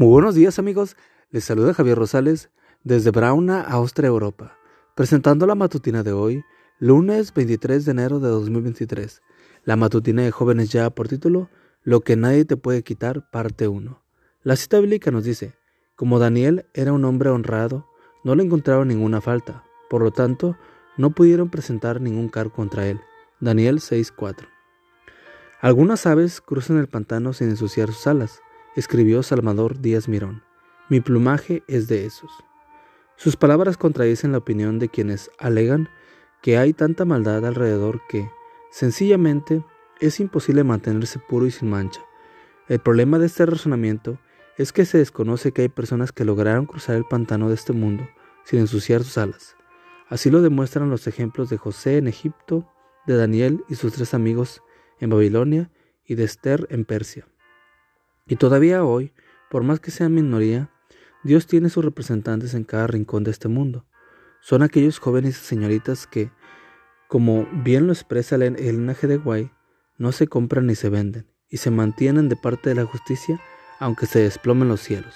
Muy buenos días amigos, les saluda Javier Rosales desde Brauna, Austria, Europa, presentando la matutina de hoy, lunes 23 de enero de 2023. La matutina de jóvenes ya por título, Lo que nadie te puede quitar, parte 1. La cita bíblica nos dice, como Daniel era un hombre honrado, no le encontraron ninguna falta, por lo tanto, no pudieron presentar ningún cargo contra él. Daniel 6:4. Algunas aves cruzan el pantano sin ensuciar sus alas escribió Salvador Díaz Mirón. Mi plumaje es de esos. Sus palabras contradicen la opinión de quienes alegan que hay tanta maldad alrededor que, sencillamente, es imposible mantenerse puro y sin mancha. El problema de este razonamiento es que se desconoce que hay personas que lograron cruzar el pantano de este mundo sin ensuciar sus alas. Así lo demuestran los ejemplos de José en Egipto, de Daniel y sus tres amigos en Babilonia y de Esther en Persia. Y todavía hoy, por más que sean minoría, Dios tiene sus representantes en cada rincón de este mundo. Son aquellos jóvenes y señoritas que, como bien lo expresa el, linaje de Guay, no se compran ni se venden, y se mantienen de parte de la justicia aunque se desplomen los cielos.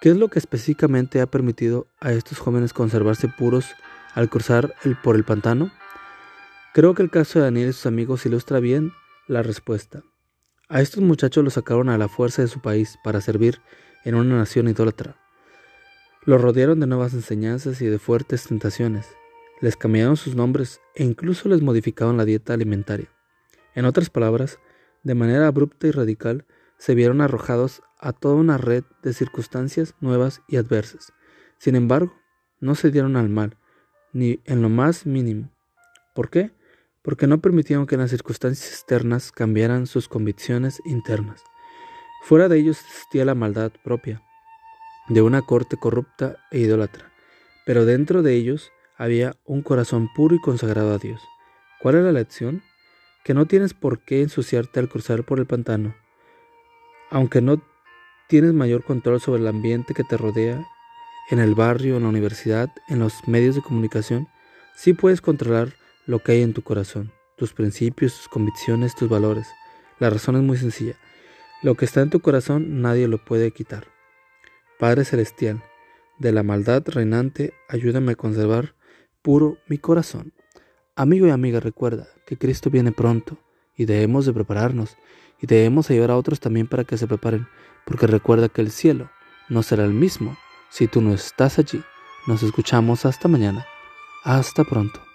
¿Qué es lo que específicamente ha permitido a estos jóvenes conservarse puros al cruzar el, por el pantano? Creo que el caso de Daniel y sus amigos ilustra bien la respuesta. A estos muchachos los sacaron a la fuerza de su país para servir en una nación idólatra. Los rodearon de nuevas enseñanzas y de fuertes tentaciones. Les cambiaron sus nombres e incluso les modificaron la dieta alimentaria. En otras palabras, de manera abrupta y radical, se vieron arrojados a toda una red de circunstancias nuevas y adversas. Sin embargo, no se dieron al mal, ni en lo más mínimo. ¿Por qué? Porque no permitieron que las circunstancias externas cambiaran sus convicciones internas. Fuera de ellos existía la maldad propia de una corte corrupta e idólatra, pero dentro de ellos había un corazón puro y consagrado a Dios. ¿Cuál es la lección? Que no tienes por qué ensuciarte al cruzar por el pantano, aunque no tienes mayor control sobre el ambiente que te rodea, en el barrio, en la universidad, en los medios de comunicación, sí puedes controlar lo que hay en tu corazón, tus principios, tus convicciones, tus valores. La razón es muy sencilla. Lo que está en tu corazón nadie lo puede quitar. Padre Celestial, de la maldad reinante, ayúdame a conservar puro mi corazón. Amigo y amiga, recuerda que Cristo viene pronto y debemos de prepararnos y debemos ayudar a otros también para que se preparen, porque recuerda que el cielo no será el mismo si tú no estás allí. Nos escuchamos hasta mañana. Hasta pronto.